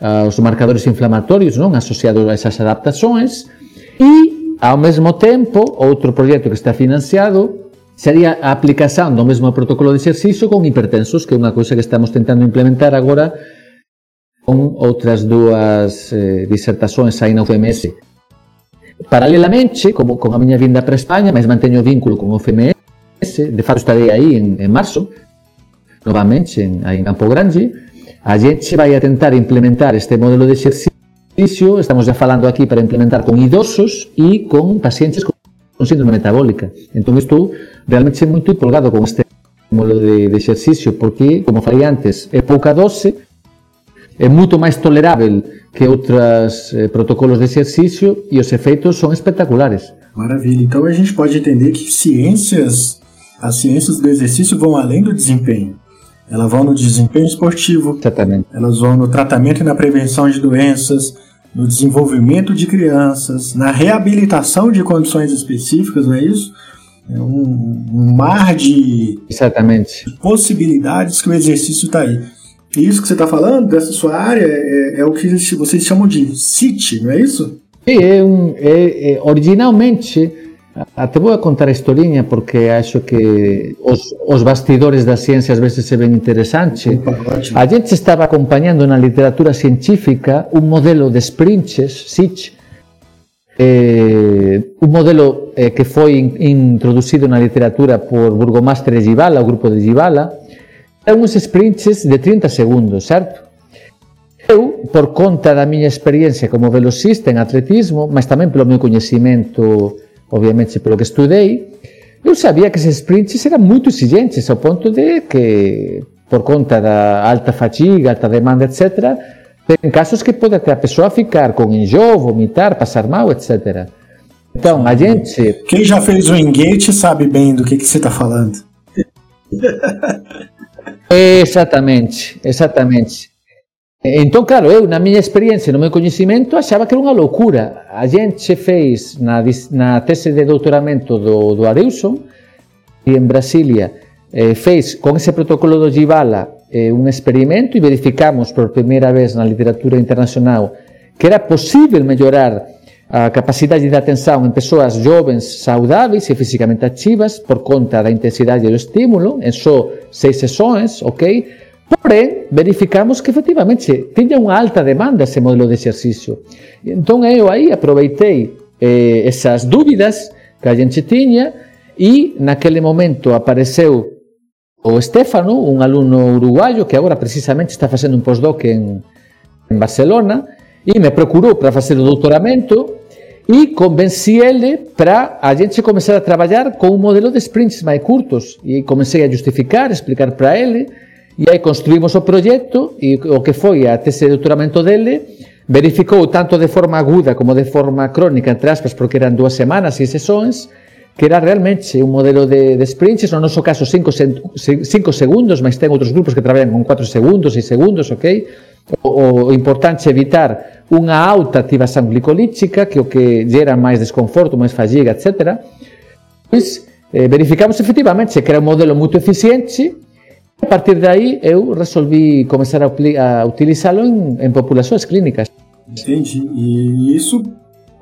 Speaker 3: uh, os marcadores inflamatorios non asociados a esas adaptações e, ao mesmo tempo, outro proxecto que está financiado sería a aplicación do mesmo protocolo de exercicio con hipertensos, que é unha cousa que estamos tentando implementar agora con outras dúas eh, disertações aí na UFMS. Paralelamente, como con a miña vinda para España, mas manteño vínculo con o UFMS, de facto estarei aí en, en marzo, novamente en, en Campo Grande, a gente vai tentar implementar este modelo de exercicio, estamos já falando aquí para implementar con idosos e con pacientes con síndrome metabólica. Entón estou realmente muito empolgado con este modelo de, de exercicio, porque, como falei antes, é pouca dose, é moito máis tolerável que outros eh, protocolos de exercicio e os efeitos son espectaculares.
Speaker 2: Maravilha. Então a gente pode entender que ciências, as ciências do exercício vão além do desempenho. Elas vão no desempenho esportivo, elas vão no tratamento e na prevenção de doenças, no desenvolvimento de crianças, na reabilitação de condições específicas, não é isso? É um, um mar de,
Speaker 3: Exatamente.
Speaker 2: possibilidades que o exercício está aí. E isso que você está falando, dessa sua área, é, é, o que vocês chamam de CIT, não é isso?
Speaker 3: É, um, é, é originalmente Até vou a contar a historiña porque acho que os, os bastidores da ciencia ás veces se ven interesante. A gente estaba acompañando na literatura científica un modelo de sprinches, Sitch, eh, un modelo eh, que foi in, introducido na literatura por Burgomaster de Givala, o grupo de Givala, eran uns sprinches de 30 segundos, certo? Eu, por conta da miña experiencia como velocista en atletismo, mas tamén pelo meu coñecimento obviamente pelo que estudei, eu sabia que esses sprints eram muito exigentes, ao ponto de que, por conta da alta fatiga, alta demanda, etc., tem casos que pode até a pessoa ficar com enjoo, vomitar, passar mal, etc. Então, a gente...
Speaker 2: Quem já fez o engate sabe bem do que, que você está falando.
Speaker 3: exatamente, exatamente. Entón, claro, eu na miña experiencia, no meu coñecimento, achaba que era unha loucura. A gente fez na, na tese de doutoramento do, do e en Brasilia, eh, fez con ese protocolo do Givala eh, un experimento e verificamos por primeira vez na literatura internacional que era posible mellorar a capacidade de atención en persoas jovens saudáveis e físicamente activas por conta da intensidade do estímulo en só seis sessões, ok? Porém, verificamos que efectivamente tinha unha alta demanda ese modelo de exercicio. Entón eu aí aproveitei eh, esas dúbidas que a gente tiña e naquele momento apareceu o Estefano, un alumno uruguayo que agora precisamente está facendo un postdoc en, en Barcelona e me procurou para facer o doutoramento e convenci ele para a gente começar a trabalhar con un modelo de sprints máis curtos e comecei a justificar, explicar para ele E aí construímos o proxecto e o que foi a tese de doutoramento dele verificou tanto de forma aguda como de forma crónica, entre aspas, porque eran dúas semanas e sesóns, que era realmente un modelo de, de sprints, no noso caso 5 segundos, mas ten outros grupos que traballan con 4 segundos, 6 segundos, ok? O, o importante é evitar unha alta activación glicolítica, que o que gera máis desconforto, máis fadiga, etc. Pois, eh, verificamos efectivamente que era un modelo moito eficiente, A partir de aí eu resolvi começar a, a utilizá-lo em, em populações clínicas.
Speaker 2: Entendi. E isso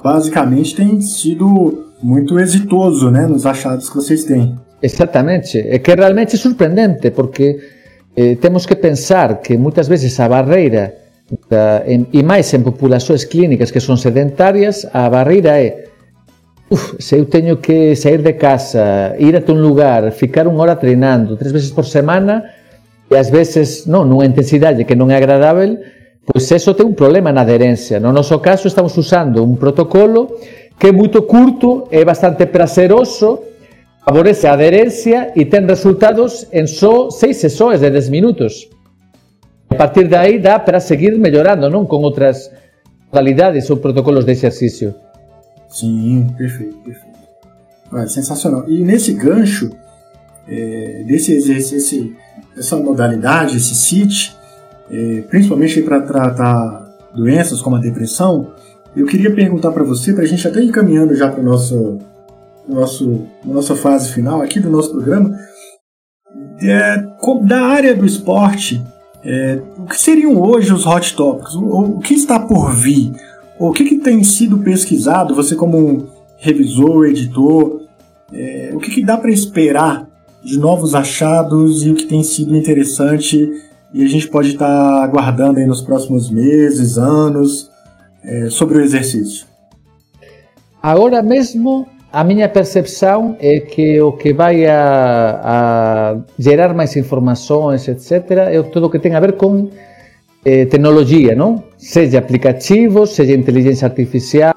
Speaker 2: basicamente tem sido muito exitoso né, nos achados que vocês têm.
Speaker 3: Exatamente. É que realmente é surpreendente, porque eh, temos que pensar que muitas vezes a barreira, da, em, e mais em populações clínicas que são sedentárias, a barreira é Uf, se eu teño que sair de casa, ir até un lugar, ficar unha hora treinando tres veces por semana e ás veces non, nunha intensidade que non é agradável, pois eso ten un problema na adherencia. No noso caso estamos usando un protocolo que é moito curto, é bastante prazeroso, favorece a adherencia e ten resultados en só seis sesóes de 10 minutos. A partir de aí dá para seguir mellorando, non? Con outras modalidades ou protocolos de exercicio.
Speaker 2: Sim, perfeito, perfeito. Ah, sensacional. E nesse gancho, é, desse essa modalidade, esse CIT, é, principalmente para tratar doenças como a depressão, eu queria perguntar para você, para a gente até ir caminhando já para o nosso, nosso, nossa fase final aqui do nosso programa, é, da área do esporte, é, o que seriam hoje os hot topics? O, o que está por vir? O que, que tem sido pesquisado, você como revisor, editor, é, o que, que dá para esperar de novos achados e o que tem sido interessante e a gente pode estar tá aguardando aí nos próximos meses, anos, é, sobre o exercício?
Speaker 3: Agora mesmo, a minha percepção é que o que vai a, a gerar mais informações, etc., é tudo que tem a ver com eh, tecnologia, não? Seja aplicativos, seja inteligência artificial,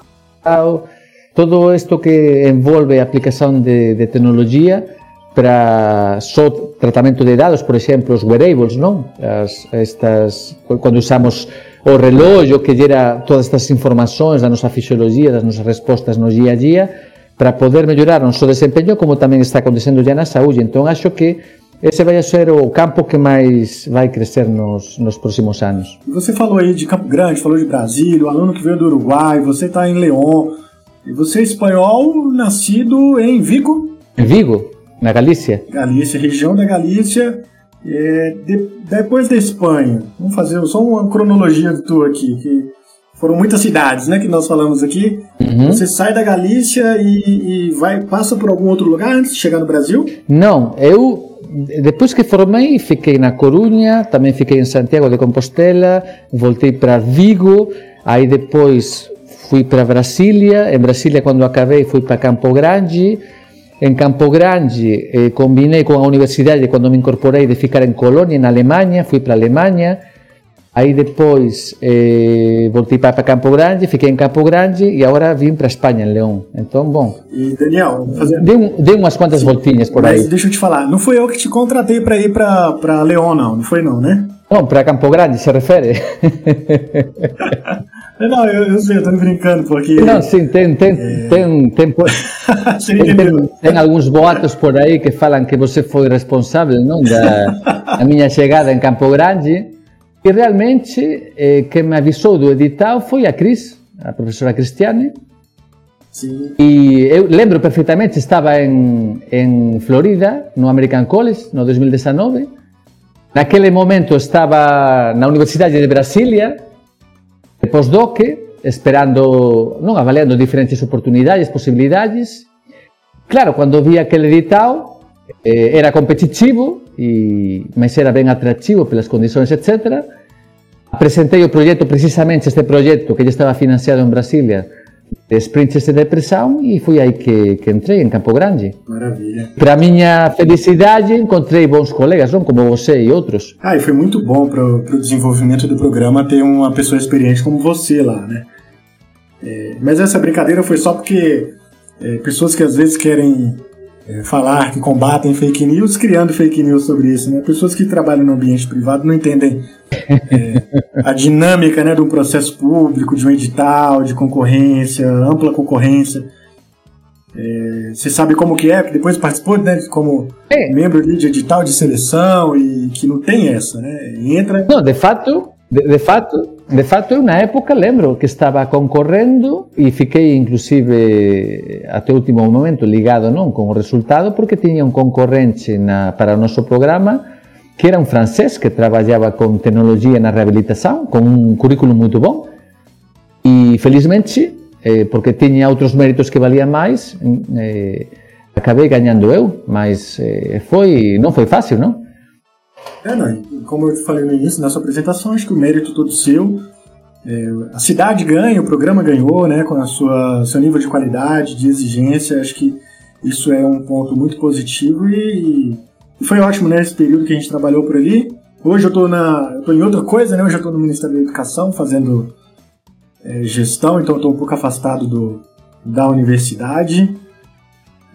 Speaker 3: todo isto que envolve a aplicação de, de para só tratamento de dados, por exemplo, os wearables, não? As, estas, quando usamos o relógio que gera todas estas informações da nossa fisiologia, das nossas respostas no dia a dia, para poder melhorar non só o desempeño, como tamén está acontecendo já na saúde. Entón, acho que esse vai ser o campo que mais vai crescer nos, nos próximos anos.
Speaker 2: Você falou aí de Campo Grande, falou de Brasília, o aluno que veio do Uruguai, você está em León, e você é espanhol, nascido em Vigo?
Speaker 3: Em Vigo, na Galícia.
Speaker 2: Galícia, região da Galícia. É, de, depois da Espanha, vamos fazer só uma cronologia do tu aqui, que foram muitas cidades, né, que nós falamos aqui. Uhum. Você sai da Galícia e, e, vai passa por algum outro lugar antes de chegar no Brasil?
Speaker 3: Não, eu depois que formei, fiquei na Corunha, também fiquei em Santiago de Compostela, voltei para Vigo, aí depois fui para Brasília, em Brasília quando acabei fui para Campo Grande, em Campo Grande eh, combinei com a universidade quando me incorporei de ficar em Colônia, na Alemanha, fui para a Alemanha, Aí depois eh, voltei para Campo Grande, fiquei em Campo Grande e agora vim para Espanha, em Leão. Então, bom.
Speaker 2: E Daniel,
Speaker 3: fazer... dei, dei umas quantas Sim, voltinhas por aí.
Speaker 2: deixa eu te falar, não foi eu que te contratei para ir para Leão, não. Não foi não, né?
Speaker 3: Não, para Campo Grande, se refere?
Speaker 2: não, eu, eu sei, eu tô brincando porque...
Speaker 3: Não, sim, tem, tem, é... tem, tem, tem, tem, tem, alguns boatos por aí que falam que você foi responsável não, da, da minha chegada em Campo Grande e realmente eh, quem me avisou do edital foi a Cris, a professora Cristiane. Sim. E eu lembro perfeitamente, estava em, em Florida, no American College, no 2019. Naquele momento estava na Universidade de Brasília, de postdoc, esperando, non, avaliando diferentes oportunidades, posibilidades. Claro, quando vi aquele edital, eh, era competitivo, e, mas era ben atractivo pelas condições, etc. Presentei o proxecto, precisamente este proxecto que já estaba financiado en Brasilia, de sprints de depressão e foi aí que, que entrei em Campo Grande.
Speaker 2: Maravilha.
Speaker 3: Para minha felicidade, encontrei bons colegas, não como você e outros.
Speaker 2: Ah, e foi muito bom para o desenvolvimento do programa ter uma pessoa experiente como você lá, né? É, mas essa brincadeira foi só porque é, pessoas que às vezes querem é, falar que combatem fake news, criando fake news sobre isso. Né? Pessoas que trabalham no ambiente privado não entendem é, a dinâmica né, de um processo público, de um edital, de concorrência, ampla concorrência. É, você sabe como que é, que depois participou né, como é. membro de edital de seleção e que não tem essa, né? Entra.
Speaker 3: Não, de fato, de, de fato, de fato, eu na época lembro que estava concorrendo e fiquei inclusive até o último momento ligado non con o resultado porque tiña un concorrente na, para o noso programa que era un francés que traballaba con tecnología na rehabilitación con un currículum moito bom e felizmente eh, porque tiña outros méritos que valían máis eh, acabei gañando eu mas eh, foi non foi fácil, non?
Speaker 2: É, não, como eu falei no início, na sua apresentação, acho que o mérito todo seu. É, a cidade ganha, o programa ganhou, né, com a sua seu nível de qualidade, de exigência. Acho que isso é um ponto muito positivo e, e foi ótimo, né, esse período que a gente trabalhou por ali. Hoje eu estou na, eu em outra coisa, né? Hoje eu estou no Ministério da Educação fazendo é, gestão, então estou um pouco afastado do, da universidade.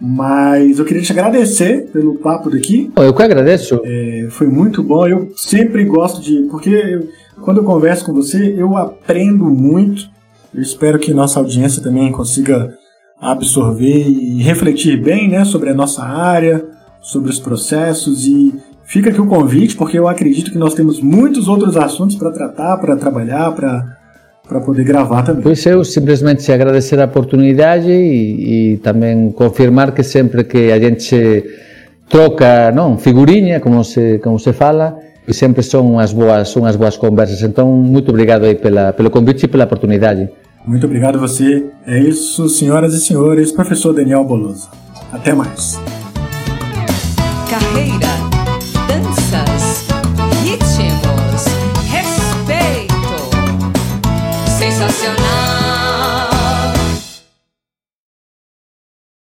Speaker 2: Mas eu queria te agradecer pelo papo daqui.
Speaker 3: Eu que agradeço.
Speaker 2: É, foi muito bom. Eu sempre gosto de. Porque eu, quando eu converso com você, eu aprendo muito. Eu espero que nossa audiência também consiga absorver e refletir bem né, sobre a nossa área, sobre os processos. E fica aqui o convite, porque eu acredito que nós temos muitos outros assuntos para tratar, para trabalhar, para para poder gravar também.
Speaker 3: Pois eu simplesmente agradecer a oportunidade e, e, também confirmar que sempre que a gente troca, não, figurinha, como se como se fala, e sempre são as boas são as boas conversas. Então muito obrigado aí pela pelo convite e pela oportunidade.
Speaker 2: Muito obrigado a você. É isso, senhoras e senhores, professor Daniel Bolosa. Até mais. Carreira,